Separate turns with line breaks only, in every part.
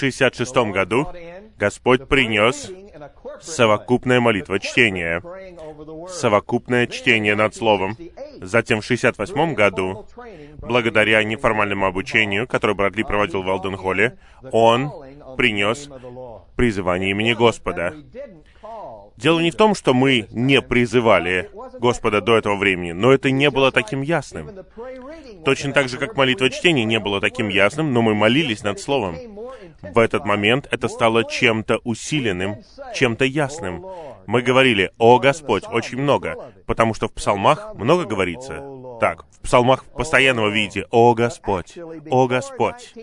66 году Господь принес совокупное молитва чтение, совокупное чтение над Словом. Затем в 68 году, благодаря неформальному обучению, которое Брэдли проводил в Алден-Холле, он принес призывание имени Господа. Дело не в том, что мы не призывали Господа до этого времени, но это не было таким ясным. Точно так же, как молитва чтения не было таким ясным, но мы молились над Словом. В этот момент это стало чем-то усиленным, чем-то ясным. Мы говорили «О Господь» очень много, потому что в псалмах много говорится. Так, в псалмах постоянно вы видите «О Господь», «О Господь».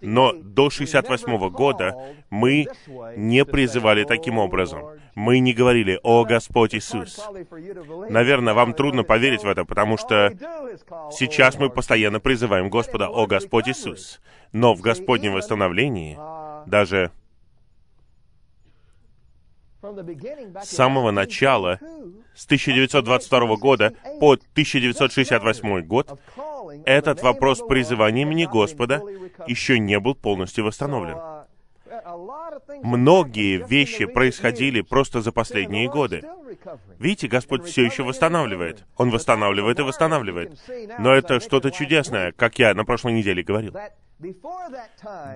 Но до 68 года мы не призывали таким образом. Мы не говорили «О Господь Иисус». Наверное, вам трудно поверить в это, потому что сейчас мы постоянно призываем Господа «О Господь Иисус». Но в Господнем восстановлении даже с самого начала, с 1922 года по 1968 год, этот вопрос призывания имени Господа еще не был полностью восстановлен. Многие вещи происходили просто за последние годы. Видите, Господь все еще восстанавливает. Он восстанавливает и восстанавливает. Но это что-то чудесное, как я на прошлой неделе говорил.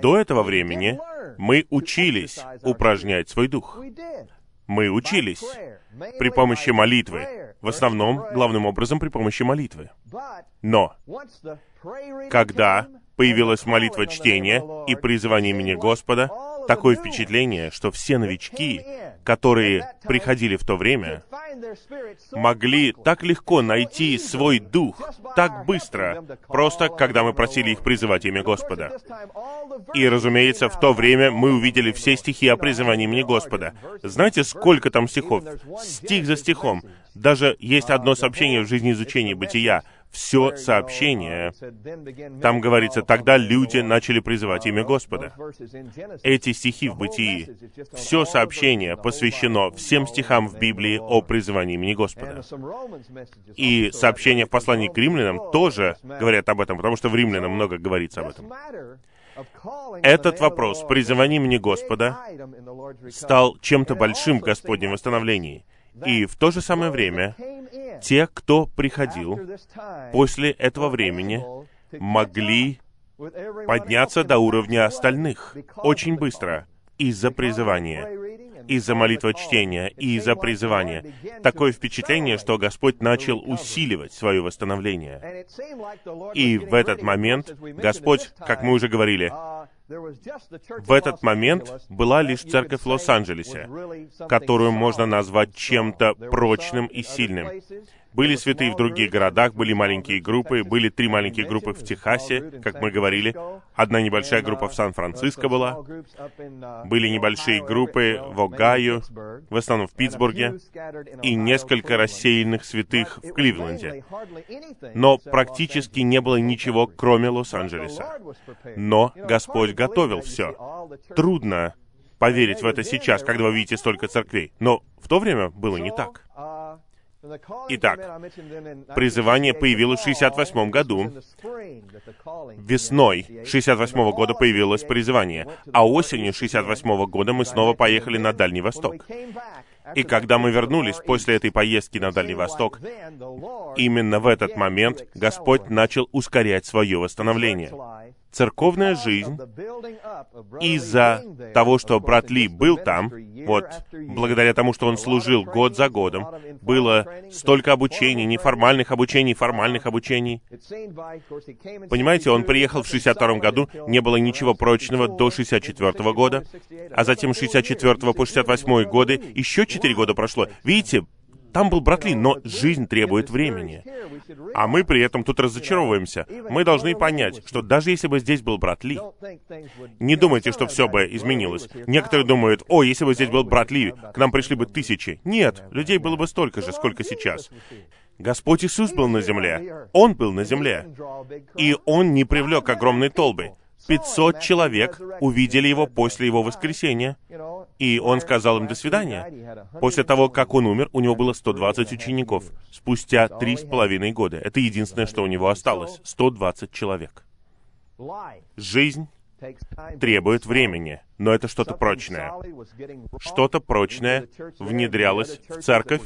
До этого времени мы учились упражнять свой дух. Мы учились при помощи молитвы. В основном, главным образом, при помощи молитвы. Но, когда появилась молитва чтения и призывание имени Господа, такое впечатление, что все новички, которые приходили в то время, могли так легко найти свой дух, так быстро, просто когда мы просили их призывать имя Господа. И, разумеется, в то время мы увидели все стихи о призывании имени Господа. Знаете, сколько там стихов? Стих за стихом. Даже есть одно сообщение в жизни изучения бытия — все сообщение, там говорится, тогда люди начали призывать имя Господа. Эти стихи в Бытии, все сообщение посвящено всем стихам в Библии о призывании имени Господа. И сообщения в послании к римлянам тоже говорят об этом, потому что в римлянам много говорится об этом. Этот вопрос призывания имени Господа стал чем-то большим в Господнем восстановлении — и в то же самое время те, кто приходил после этого времени, могли подняться до уровня остальных очень быстро из-за призывания, из-за молитвы чтения и из-за призывания. Такое впечатление, что Господь начал усиливать свое восстановление. И в этот момент Господь, как мы уже говорили, в этот момент была лишь церковь в Лос-Анджелесе, которую можно назвать чем-то прочным и сильным. Были святые в других городах, были маленькие группы, были три маленькие группы в Техасе, как мы говорили. Одна небольшая группа в Сан-Франциско была. Были небольшие группы в Огайо, в основном в Питтсбурге, и несколько рассеянных святых в Кливленде. Но практически не было ничего, кроме Лос-Анджелеса. Но Господь готовил все. Трудно поверить в это сейчас, когда вы видите столько церквей. Но в то время было не так. Итак, призывание появилось в 68 году. Весной 68 года появилось призывание, а осенью 68 года мы снова поехали на Дальний Восток. И когда мы вернулись после этой поездки на Дальний Восток, именно в этот момент Господь начал ускорять свое восстановление церковная жизнь из-за того, что брат Ли был там, вот, благодаря тому, что он служил год за годом, было столько обучений, неформальных обучений, формальных обучений. Понимаете, он приехал в 62 году, не было ничего прочного до 64 года, а затем с 64 по 68 годы еще 4 года прошло. Видите, там был брат Ли, но жизнь требует времени. А мы при этом тут разочаровываемся. Мы должны понять, что даже если бы здесь был брат Ли, не думайте, что все бы изменилось. Некоторые думают, о, если бы здесь был брат Ли, к нам пришли бы тысячи. Нет, людей было бы столько же, сколько сейчас. Господь Иисус был на земле. Он был на земле. И Он не привлек огромной толбы. 500 человек увидели его после его воскресения, и он сказал им «до свидания». После того, как он умер, у него было 120 учеников. Спустя три с половиной года. Это единственное, что у него осталось. 120 человек. Жизнь требует времени, но это что-то прочное. Что-то прочное внедрялось в церковь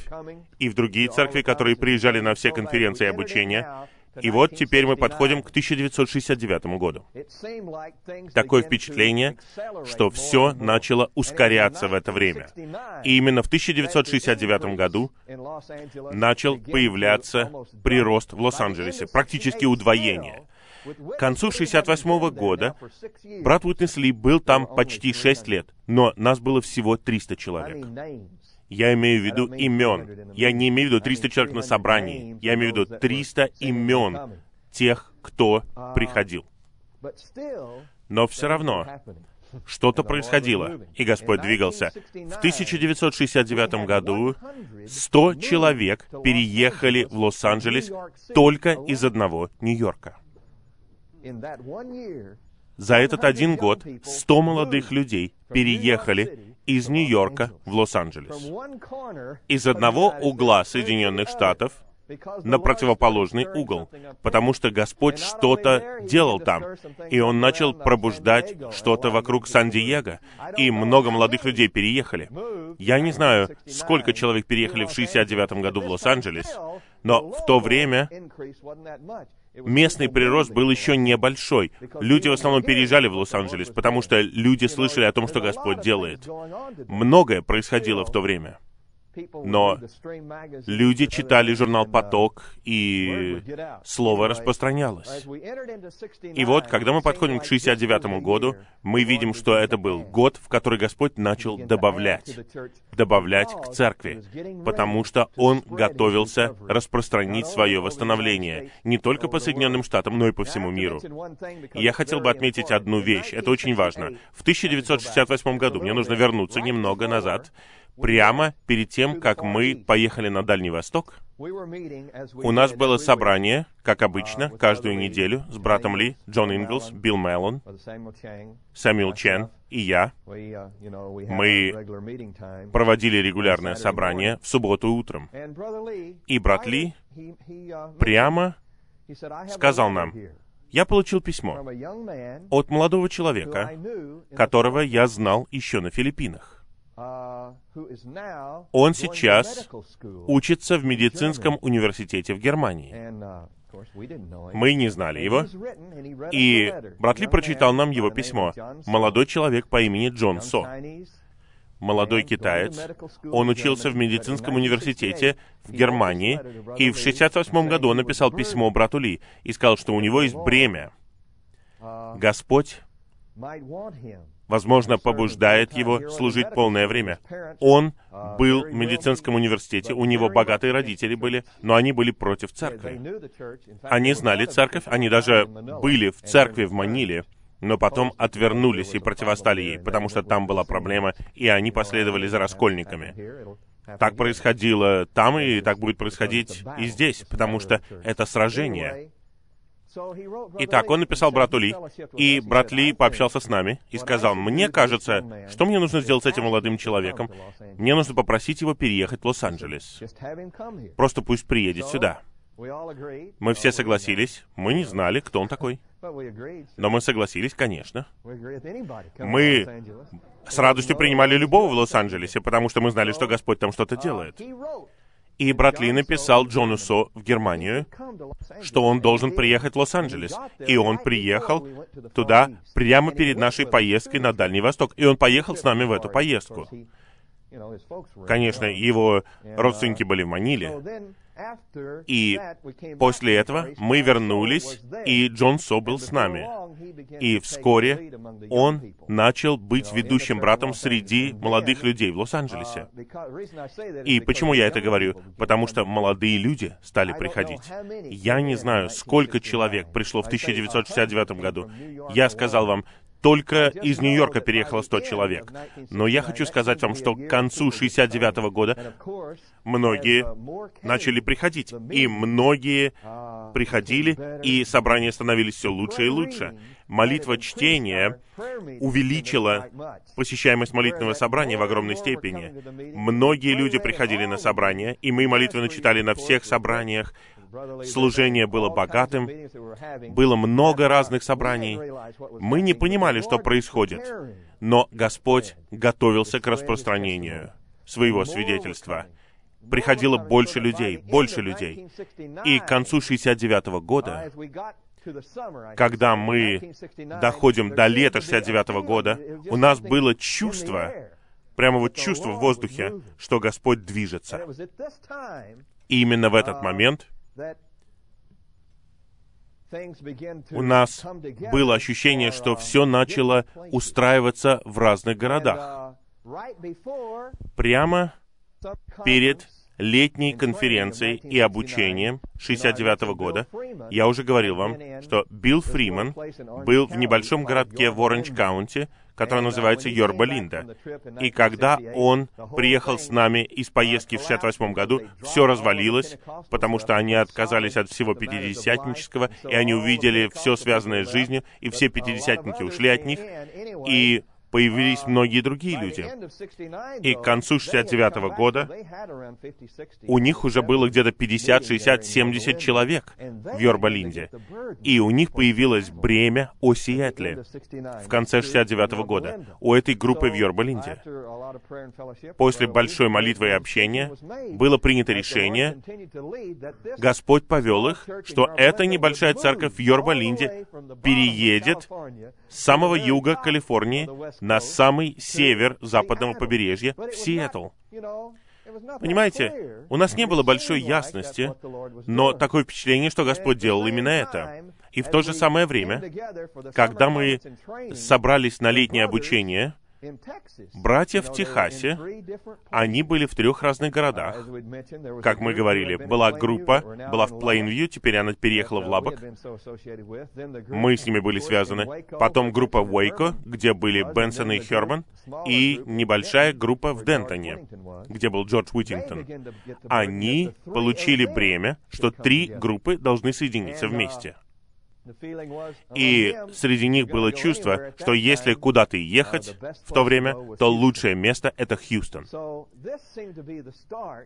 и в другие церкви, которые приезжали на все конференции обучения, и вот теперь мы подходим к 1969 году. Такое впечатление, что все начало ускоряться в это время. И именно в 1969 году начал появляться прирост в Лос-Анджелесе, практически удвоение. К концу 68 года брат Уитнес Ли был там почти 6 лет, но нас было всего 300 человек. Я имею в виду имен. Я не имею в виду 300 человек на собрании. Я имею в виду 300 имен тех, кто приходил. Но все равно что-то происходило, и Господь двигался. В 1969 году 100 человек переехали в Лос-Анджелес только из одного Нью-Йорка. За этот один год 100 молодых людей переехали из Нью-Йорка в Лос-Анджелес. Из одного угла Соединенных Штатов на противоположный угол, потому что Господь что-то делал там, и Он начал пробуждать что-то вокруг Сан-Диего, и много молодых людей переехали. Я не знаю, сколько человек переехали в 69 году в Лос-Анджелес, но в то время местный прирост был еще небольшой. Люди в основном переезжали в Лос-Анджелес, потому что люди слышали о том, что Господь делает. Многое происходило в то время. Но люди читали журнал «Поток», и слово распространялось. И вот, когда мы подходим к 69 году, мы видим, что это был год, в который Господь начал добавлять, добавлять к церкви, потому что Он готовился распространить свое восстановление не только по Соединенным Штатам, но и по всему миру. И я хотел бы отметить одну вещь, это очень важно. В 1968 году, мне нужно вернуться немного назад, прямо перед тем, как мы поехали на Дальний Восток, у нас было собрание, как обычно, каждую неделю с братом Ли, Джон Инглс, Билл Меллон, Сэмюэл Чен и я. Мы проводили регулярное собрание в субботу утром. И брат Ли прямо сказал нам, я получил письмо от молодого человека, которого я знал еще на Филиппинах. Он сейчас учится в медицинском университете в Германии. Мы не знали его. И брат Ли прочитал нам его письмо. Молодой человек по имени Джон Со. Молодой китаец. Он учился в медицинском университете в Германии. И в 68 году он написал письмо брату Ли и сказал, что у него есть бремя. Господь возможно, побуждает его служить полное время. Он был в медицинском университете, у него богатые родители были, но они были против церкви. Они знали церковь, они даже были в церкви в Маниле, но потом отвернулись и противостали ей, потому что там была проблема, и они последовали за раскольниками. Так происходило там, и так будет происходить и здесь, потому что это сражение. Итак, он написал брату Ли, и брат Ли пообщался с нами и сказал, «Мне кажется, что мне нужно сделать с этим молодым человеком? Мне нужно попросить его переехать в Лос-Анджелес. Просто пусть приедет сюда». Мы все согласились, мы не знали, кто он такой. Но мы согласились, конечно. Мы с радостью принимали любого в Лос-Анджелесе, потому что мы знали, что Господь там что-то делает. И брат Ли написал Джону Со в Германию, что он должен приехать в Лос-Анджелес. И он приехал туда прямо перед нашей поездкой на Дальний Восток. И он поехал с нами в эту поездку. Конечно, его родственники были в Маниле. И после этого мы вернулись, и Джон Со был с нами. И вскоре он начал быть ведущим братом среди молодых людей в Лос-Анджелесе. И почему я это говорю? Потому что молодые люди стали приходить. Я не знаю, сколько человек пришло в 1969 году. Я сказал вам, только из Нью-Йорка переехало 100 человек. Но я хочу сказать вам, что к концу 69 -го года многие начали приходить. И многие приходили, и собрания становились все лучше и лучше. Молитва чтения увеличила посещаемость молитвенного собрания в огромной степени. Многие люди приходили на собрания, и мы молитвенно читали на всех собраниях, служение было богатым, было много разных собраний. Мы не понимали, что происходит, но Господь готовился к распространению своего свидетельства. Приходило больше людей, больше людей. И к концу 69 года, когда мы доходим до лета 69 года, у нас было чувство, прямо вот чувство в воздухе, что Господь движется. И именно в этот момент у нас было ощущение, что все начало устраиваться в разных городах. Прямо перед летней конференцией и обучением 69 года, я уже говорил вам, что Билл Фриман был в небольшом городке в Оранж-Каунти, который называется Йорба-Линда. И когда он приехал с нами из поездки в 68 году, все развалилось, потому что они отказались от всего пятидесятнического, и они увидели все связанное с жизнью, и все пятидесятники ушли от них, и появились многие другие люди. И к концу 69 года у них уже было где-то 50, 60, 70 человек в Йорбалинде. И у них появилось бремя о Сиэтле в конце 69 года, у этой группы в Йорбалинде. После большой молитвы и общения было принято решение, Господь повел их, что эта небольшая церковь в Йорбалинде переедет с самого юга Калифорнии на самый север западного побережья, в Сиэтл. Понимаете, у нас не было большой ясности, но такое впечатление, что Господь делал именно это. И в то же самое время, когда мы собрались на летнее обучение, Братья в Техасе, они были в трех разных городах. Как мы говорили, была группа, была в Плейнвью, теперь она переехала в Лабок. Мы с ними были связаны. Потом группа Уэйко, где были Бенсон и Херман, и небольшая группа в Дентоне, где был Джордж Уитингтон. Они получили бремя, что три группы должны соединиться вместе. И среди них было чувство, что если куда-то ехать в то время, то лучшее место — это Хьюстон.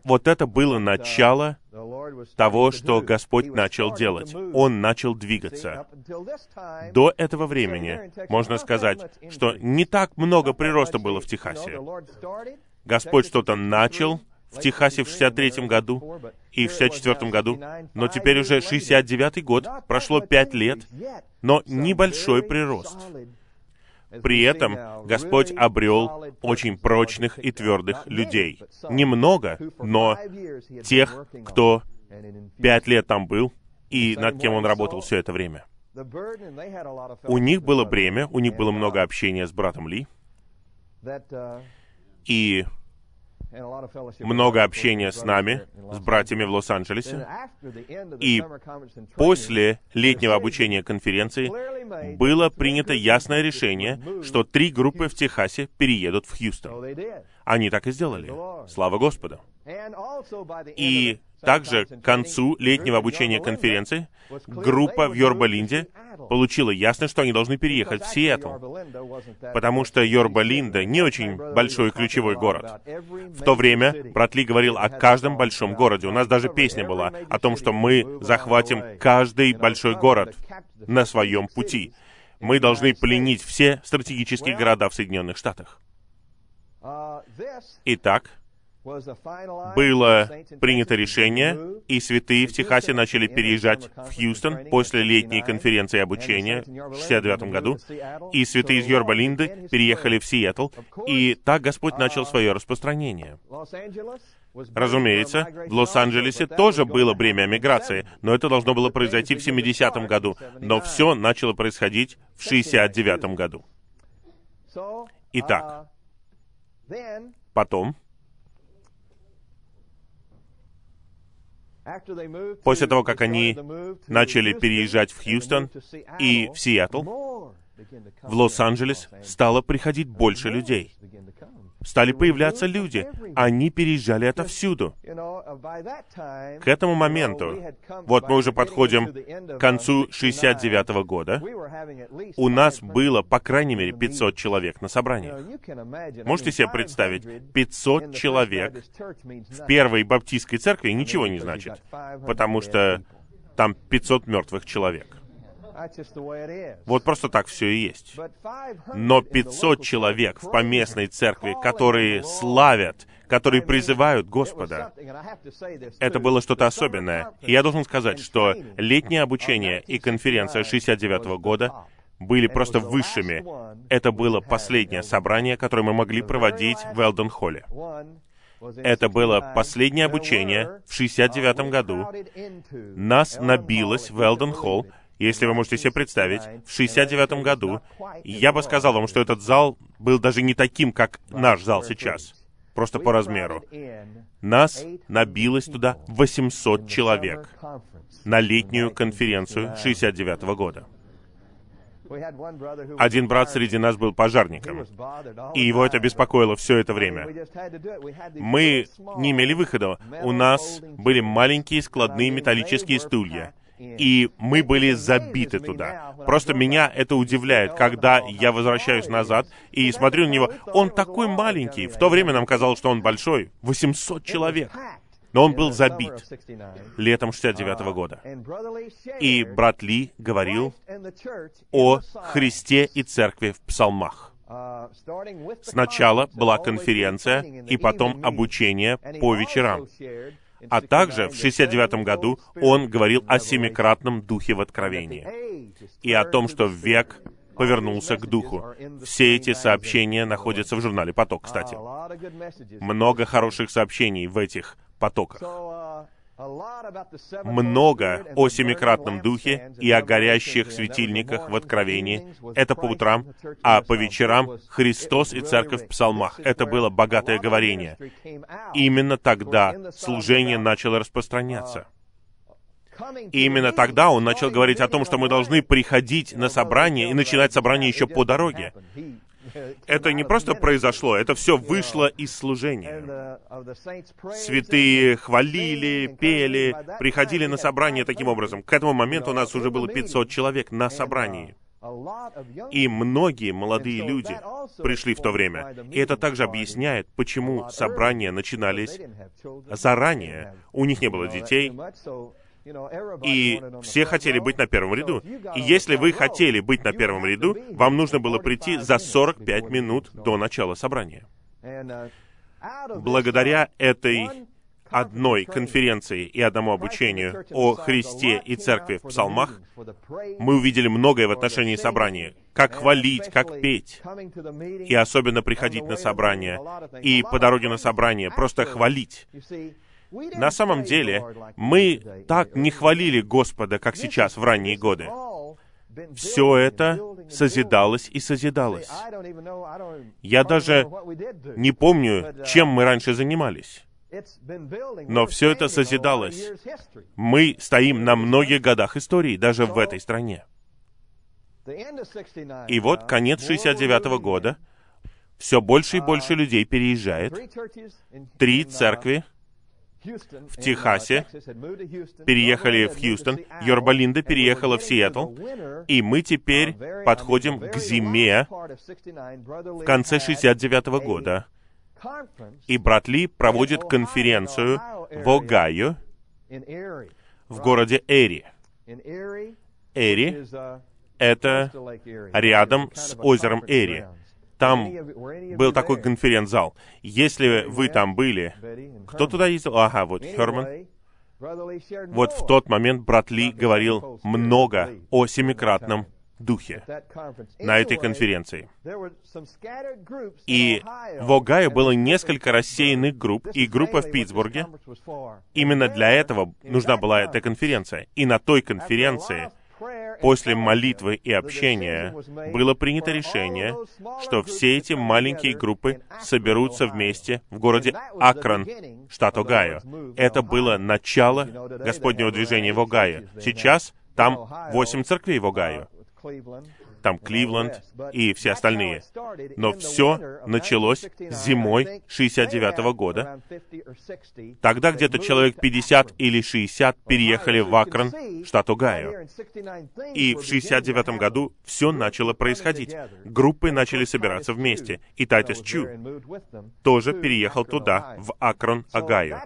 Вот это было начало того, что Господь начал делать. Он начал двигаться. До этого времени можно сказать, что не так много прироста было в Техасе. Господь что-то начал, в Техасе в 63 году и в 64 году, но теперь уже 69 год, прошло 5 лет, но небольшой прирост. При этом Господь обрел очень прочных и твердых людей. Немного, но тех, кто пять лет там был и над кем он работал все это время. У них было бремя, у них было много общения с братом Ли, и много общения с нами, с братьями в Лос-Анджелесе. И после летнего обучения конференции было принято ясное решение, что три группы в Техасе переедут в Хьюстон. Они так и сделали. Слава Господу. И также к концу летнего обучения конференции группа в Йорба-Линде получила ясно, что они должны переехать в Сиэтл, потому что Йорба-Линда не очень большой ключевой город. В то время брат Ли говорил о каждом большом городе. У нас даже песня была о том, что мы захватим каждый большой город на своем пути. Мы должны пленить все стратегические города в Соединенных Штатах. Итак, было принято решение, и святые в Техасе начали переезжать в Хьюстон после летней конференции обучения в 69 году, и святые из Йорба-Линды переехали в Сиэтл, и так Господь начал свое распространение. Разумеется, в Лос-Анджелесе тоже было бремя миграции, но это должно было произойти в 70-м году, но все начало происходить в 69-м году. Итак, потом, После того, как они начали переезжать в Хьюстон и в Сиэтл, в Лос-Анджелес стало приходить больше людей стали появляться люди. Они переезжали отовсюду. К этому моменту, вот мы уже подходим к концу 69 -го года, у нас было, по крайней мере, 500 человек на собраниях. Можете себе представить, 500 человек в первой баптистской церкви ничего не значит, потому что там 500 мертвых человек. Вот просто так все и есть. Но 500 человек в поместной церкви, которые славят, которые призывают Господа, это было что-то особенное. И я должен сказать, что летнее обучение и конференция 69 года были просто высшими. Это было последнее собрание, которое мы могли проводить в Элден-Холле. Это было последнее обучение в 69 году. Нас набилось в Элден-Холл, если вы можете себе представить, в 69 году, я бы сказал вам, что этот зал был даже не таким, как наш зал сейчас, просто по размеру. Нас набилось туда 800 человек на летнюю конференцию 69 года. Один брат среди нас был пожарником, и его это беспокоило все это время. Мы не имели выхода. У нас были маленькие складные металлические стулья, и мы были забиты туда. Просто меня это удивляет, когда я возвращаюсь назад и смотрю на него. Он такой маленький. В то время нам казалось, что он большой. 800 человек. Но он был забит летом 69 -го года. И брат Ли говорил о Христе и Церкви в псалмах. Сначала была конференция, и потом обучение по вечерам. А также в 69 году он говорил о семикратном духе в Откровении и о том, что век повернулся к духу. Все эти сообщения находятся в журнале «Поток», кстати. Много хороших сообщений в этих потоках много о семикратном духе и о горящих светильниках в Откровении. Это по утрам, а по вечерам Христос и Церковь в псалмах. Это было богатое говорение. Именно тогда служение начало распространяться. И именно тогда он начал говорить о том, что мы должны приходить на собрание и начинать собрание еще по дороге. Это не просто произошло, это все вышло из служения. Святые хвалили, пели, приходили на собрание таким образом. К этому моменту у нас уже было 500 человек на собрании. И многие молодые люди пришли в то время. И это также объясняет, почему собрания начинались заранее. У них не было детей, и все хотели быть на первом ряду. И если вы хотели быть на первом ряду, вам нужно было прийти за 45 минут до начала собрания. Благодаря этой одной конференции и одному обучению о Христе и Церкви в псалмах, мы увидели многое в отношении собрания. Как хвалить, как петь. И особенно приходить на собрание. И по дороге на собрание просто хвалить. На самом деле, мы так не хвалили Господа, как сейчас, в ранние годы. Все это созидалось и созидалось. Я даже не помню, чем мы раньше занимались. Но все это созидалось. Мы стоим на многих годах истории, даже в этой стране. И вот конец 69 -го года, все больше и больше людей переезжает. Три церкви в Техасе, переехали в Хьюстон, Йорбалинда переехала в Сиэтл, и мы теперь подходим к зиме в конце 69 -го года. И брат Ли проводит конференцию в Огайо, в городе Эри. Эри — это рядом с озером Эри. Там был такой конференц-зал. Если вы там были, кто туда ездил? Ага, вот Херман. Вот в тот момент брат Ли говорил много о семикратном духе на этой конференции. И в Огайо было несколько рассеянных групп, и группа в Питтсбурге. Именно для этого нужна была эта конференция. И на той конференции После молитвы и общения было принято решение, что все эти маленькие группы соберутся вместе в городе Акрон, штат Огайо. Это было начало Господнего движения в Огайо. Сейчас там восемь церквей в Огайо. Там Кливленд и все остальные. Но все началось зимой 69 -го года. Тогда где-то человек 50 или 60 переехали в Акрон, штат Огайо. И в 69 году все начало происходить. Группы начали собираться вместе. И Тайтус Чу тоже переехал туда, в Акрон, Огайо.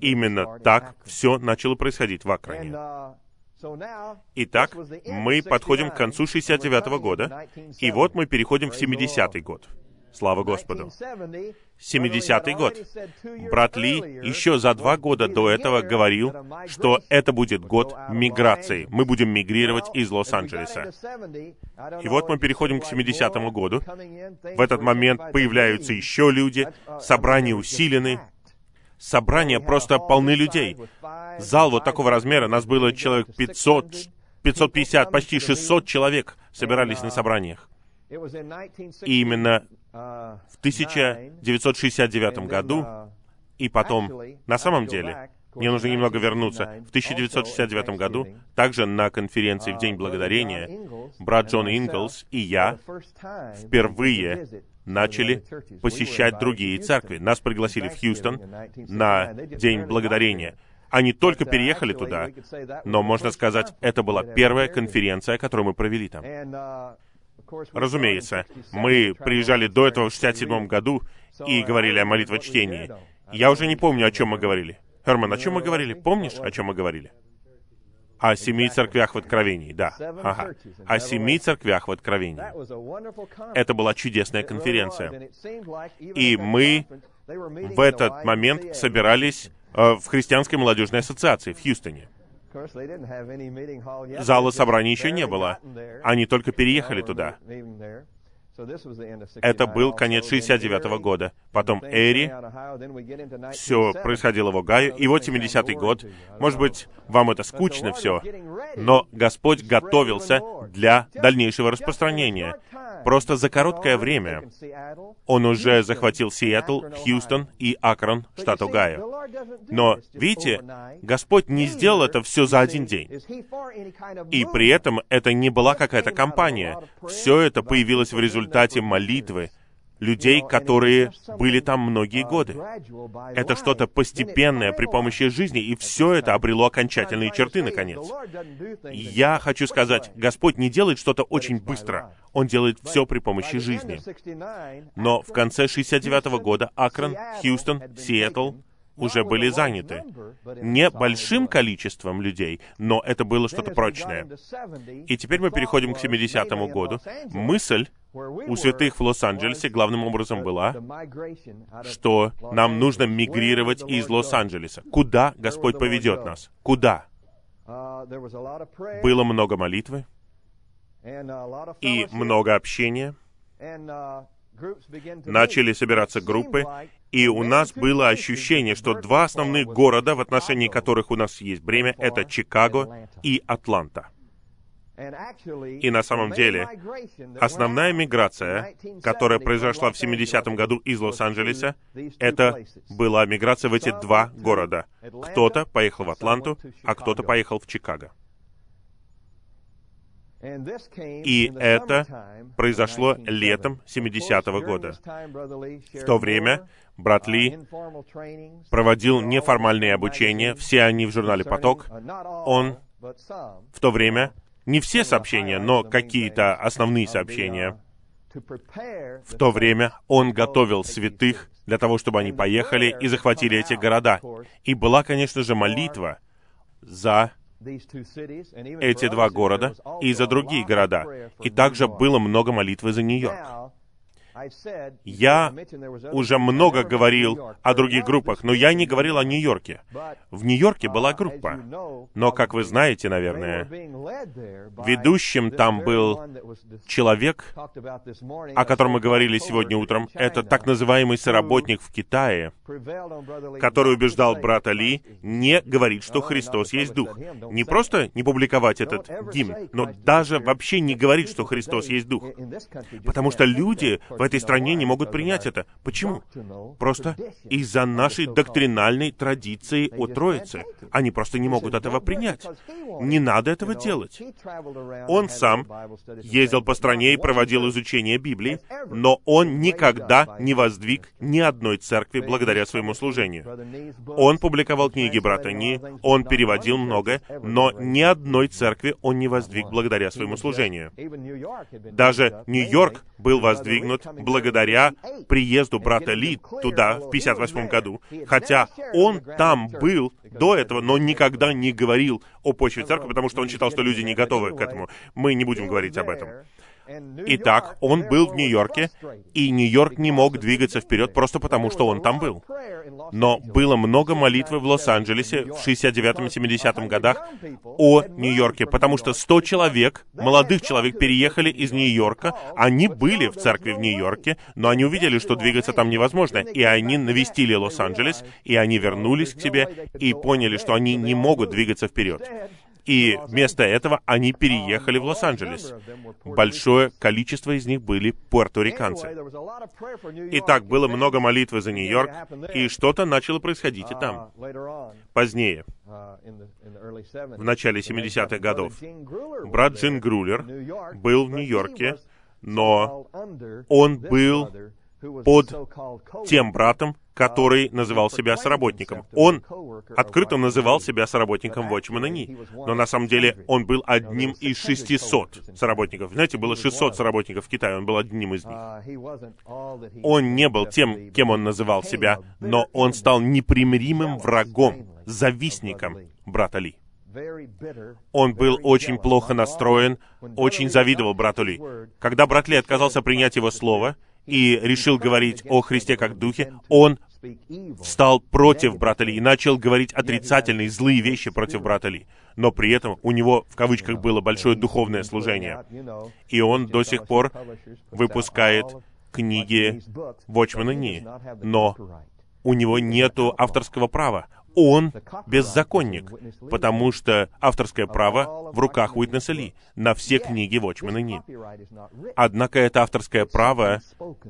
Именно так все начало происходить в Акроне. Итак, мы подходим к концу 69 года, и вот мы переходим в 70-й год. Слава Господу. 70-й год. Брат Ли еще за два года до этого говорил, что это будет год миграции. Мы будем мигрировать из Лос-Анджелеса. И вот мы переходим к 70-му году. В этот момент появляются еще люди, собрания усилены, собрания просто полны людей. Зал вот такого размера, нас было человек 500, 550, почти 600 человек собирались на собраниях. И именно в 1969 году, и потом, на самом деле, мне нужно немного вернуться. В 1969 году, также на конференции в День Благодарения, брат Джон Инглс и я впервые начали посещать другие церкви. Нас пригласили в Хьюстон на День Благодарения. Они только переехали туда, но, можно сказать, это была первая конференция, которую мы провели там. Разумеется, мы приезжали до этого в 67 году и говорили о молитвочтении. Я уже не помню, о чем мы говорили. Херман, о чем мы говорили? Помнишь, о чем мы говорили? О семи церквях в Откровении, да. Ага. О семи церквях в Откровении. Это была чудесная конференция. И мы в этот момент собирались в Христианской молодежной ассоциации в Хьюстоне. Зала собраний еще не было. Они только переехали туда. Это был конец 69 -го года. Потом Эри, все происходило в Огайо, и вот 70-й год. Может быть, вам это скучно все, но Господь готовился для дальнейшего распространения. Просто за короткое время. Он уже захватил Сиэтл, Хьюстон и Акрон, штат Огайо. Но, видите, Господь не сделал это все за один день. И при этом это не была какая-то компания. Все это появилось в результате молитвы, людей, которые были там многие годы. Это что-то постепенное при помощи жизни, и все это обрело окончательные черты, наконец. Я хочу сказать, Господь не делает что-то очень быстро. Он делает все при помощи жизни. Но в конце 69 -го года Акрон, Хьюстон, Сиэтл, уже были заняты. Не большим количеством людей, но это было что-то прочное. И теперь мы переходим к 70-му году. Мысль у святых в Лос-Анджелесе главным образом была, что нам нужно мигрировать из Лос-Анджелеса. Куда Господь поведет нас? Куда? Было много молитвы и много общения. Начали собираться группы, и у нас было ощущение, что два основных города, в отношении которых у нас есть бремя, это Чикаго и Атланта. И на самом деле, основная миграция, которая произошла в 70-м году из Лос-Анджелеса, это была миграция в эти два города. Кто-то поехал в Атланту, а кто-то поехал в Чикаго. И это произошло летом 70-го года. В то время брат Ли проводил неформальное обучение, все они в журнале «Поток». Он в то время не все сообщения, но какие-то основные сообщения. В то время он готовил святых для того, чтобы они поехали и захватили эти города. И была, конечно же, молитва за эти два города и за другие города. И также было много молитвы за Нью-Йорк. Я уже много говорил о других группах, но я не говорил о Нью-Йорке. В Нью-Йорке была группа, но, как вы знаете, наверное, ведущим там был человек, о котором мы говорили сегодня утром. Это так называемый соработник в Китае — который убеждал брата Ли не говорить, что Христос есть Дух. Не просто не публиковать этот гимн, но даже вообще не говорить, что Христос есть Дух. Потому что люди в этой стране не могут принять это. Почему? Просто из-за нашей доктринальной традиции о Троице. Они просто не могут этого принять. Не надо этого делать. Он сам ездил по стране и проводил изучение Библии, но он никогда не воздвиг ни одной церкви благодаря своему служению. Он публиковал книги брата Ни, он переводил много, но ни одной церкви он не воздвиг благодаря своему служению. Даже Нью-Йорк был воздвигнут благодаря приезду брата Ли туда в 58 году, хотя он там был до этого, но никогда не говорил о почве церкви, потому что он считал, что люди не готовы к этому. Мы не будем говорить об этом. Итак, он был в Нью-Йорке, и Нью-Йорк не мог двигаться вперед просто потому, что он там был. Но было много молитвы в Лос-Анджелесе в 69-70 годах о Нью-Йорке, потому что 100 человек, молодых человек, переехали из Нью-Йорка, они были в церкви в Нью-Йорке, но они увидели, что двигаться там невозможно, и они навестили Лос-Анджелес, и они вернулись к себе и поняли, что они не могут двигаться вперед и вместо этого они переехали в Лос-Анджелес. Большое количество из них были пуэрториканцы. Итак, было много молитвы за Нью-Йорк, и что-то начало происходить и там. Позднее, в начале 70-х годов, брат Джин Грулер был в Нью-Йорке, но он был под тем братом, который называл себя соработником. Он открыто называл себя соработником Watchman Ни, но на самом деле он был одним из 600 соработников. Знаете, было 600 соработников в Китае, он был одним из них. Он не был тем, кем он называл себя, но он стал непримиримым врагом, завистником брата Ли. Он был очень плохо настроен, очень завидовал брату Ли. Когда брат Ли отказался принять его слово, и решил говорить о Христе как Духе, он встал против брата Ли и начал говорить отрицательные, злые вещи против брата Ли. Но при этом у него, в кавычках, было большое духовное служение. И он до сих пор выпускает книги Watchman Ни. Но у него нету авторского права он беззаконник, потому что авторское право в руках Уитнеса Ли на все книги Watchman Ни. Однако это авторское право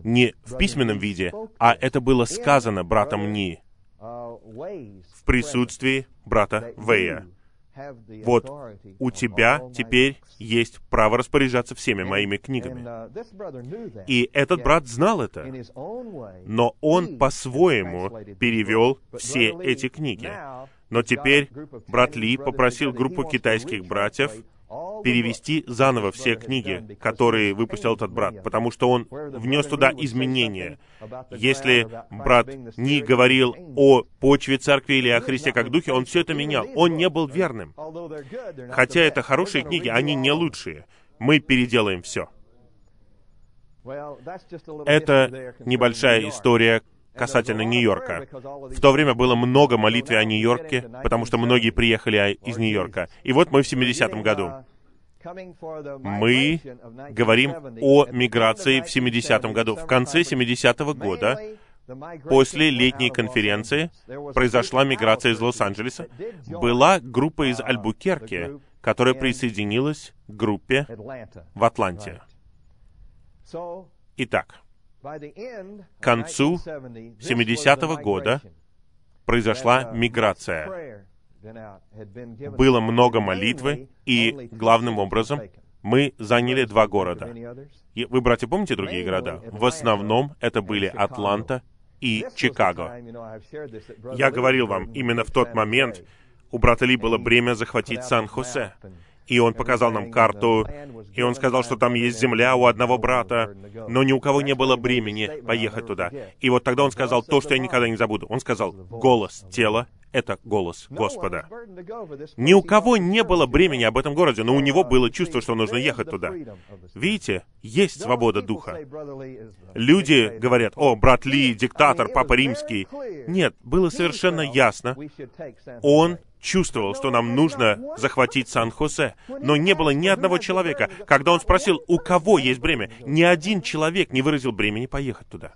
не в письменном виде, а это было сказано братом Ни в присутствии брата Вэя. Вот у тебя теперь есть право распоряжаться всеми моими книгами. И этот брат знал это, но он по-своему перевел все эти книги. Но теперь брат Ли попросил группу китайских братьев перевести заново все книги, которые выпустил этот брат, потому что он внес туда изменения. Если брат не говорил о почве церкви или о Христе как духе, он все это менял. Он не был верным. Хотя это хорошие книги, они не лучшие. Мы переделаем все. Это небольшая история касательно Нью-Йорка. В то время было много молитвы о Нью-Йорке, потому что многие приехали из Нью-Йорка. И вот мы в 70-м году. Мы говорим о миграции в 70-м году. В конце 70-го года, после летней конференции, произошла миграция из Лос-Анджелеса. Была группа из Альбукерки, которая присоединилась к группе в Атланте. Итак, к концу 70-го года произошла миграция. Было много молитвы, и главным образом мы заняли два города. И вы, братья, помните другие города? В основном это были Атланта и Чикаго. Я говорил вам, именно в тот момент у брата Ли было бремя захватить Сан-Хосе и он показал нам карту, и он сказал, что там есть земля у одного брата, но ни у кого не было бремени поехать туда. И вот тогда он сказал то, что я никогда не забуду. Он сказал, голос тела — это голос Господа. Ни у кого не было бремени об этом городе, но у него было чувство, что нужно ехать туда. Видите, есть свобода духа. Люди говорят, о, брат Ли, диктатор, папа римский. Нет, было совершенно ясно. Он чувствовал, что нам нужно захватить Сан-Хосе, но не было ни одного человека. Когда он спросил, у кого есть бремя, ни один человек не выразил бремени поехать туда.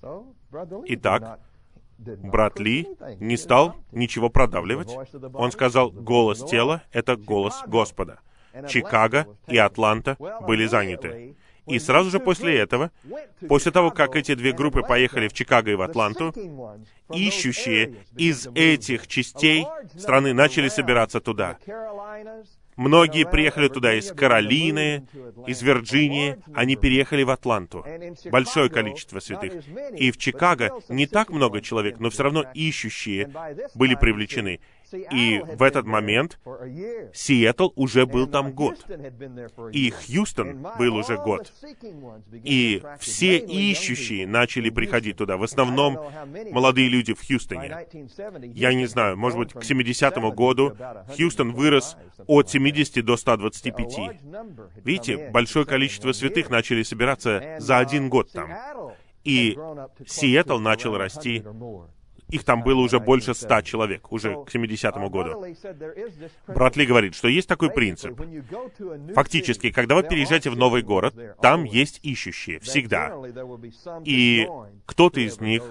Итак, Брат Ли не стал ничего продавливать. Он сказал, голос тела — это голос Господа. Чикаго и Атланта были заняты. И сразу же после этого, после того, как эти две группы поехали в Чикаго и в Атланту, ищущие из этих частей страны начали собираться туда. Многие приехали туда из Каролины, из Вирджинии. Они переехали в Атланту. Большое количество святых. И в Чикаго не так много человек, но все равно ищущие были привлечены. И в этот момент Сиэтл уже был там год. И Хьюстон был уже год. И все ищущие начали приходить туда. В основном молодые люди в Хьюстоне. Я не знаю, может быть, к 70-му году Хьюстон вырос от 70 до 125. Видите, большое количество святых начали собираться за один год там. И Сиэтл начал расти их там было уже больше ста человек, уже к 70-му году. Брат Ли говорит, что есть такой принцип. Фактически, когда вы переезжаете в новый город, там есть ищущие, всегда. И кто-то из них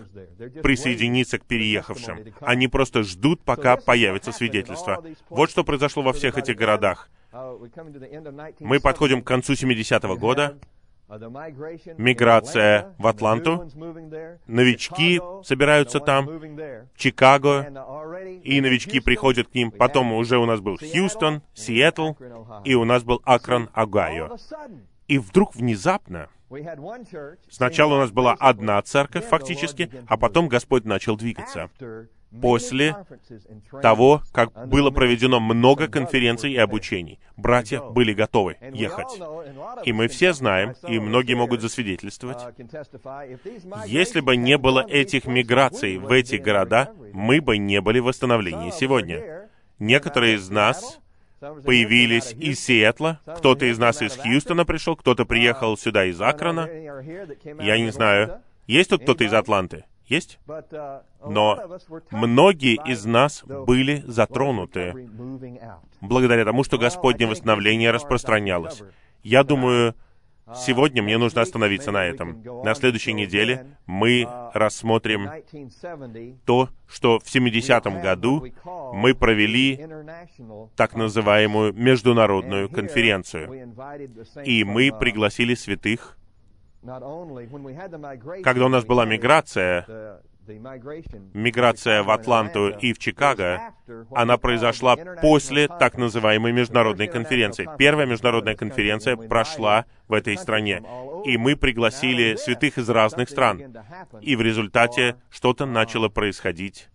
присоединится к переехавшим. Они просто ждут, пока появится свидетельство. Вот что произошло во всех этих городах. Мы подходим к концу 70-го года, миграция в Атланту, новички собираются там, Чикаго, и новички приходят к ним. Потом уже у нас был Хьюстон, Сиэтл, и у нас был Акрон, Огайо. И вдруг внезапно, сначала у нас была одна церковь фактически, а потом Господь начал двигаться после того, как было проведено много конференций и обучений. Братья были готовы ехать. И мы все знаем, и многие могут засвидетельствовать, если бы не было этих миграций в эти города, мы бы не были в восстановлении сегодня. Некоторые из нас появились из Сиэтла, кто-то из нас из Хьюстона пришел, кто-то приехал сюда из Акрона. Я не знаю, есть тут кто-то из Атланты? Есть? Но многие из нас были затронуты благодаря тому, что Господне восстановление распространялось. Я думаю, Сегодня мне нужно остановиться на этом. На следующей неделе мы рассмотрим то, что в 70-м году мы провели так называемую международную конференцию. И мы пригласили святых когда у нас была миграция, миграция в Атланту и в Чикаго, она произошла после так называемой международной конференции. Первая международная конференция прошла в этой стране, и мы пригласили святых из разных стран. И в результате что-то начало происходить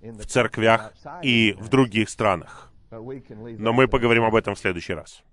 в церквях и в других странах. Но мы поговорим об этом в следующий раз.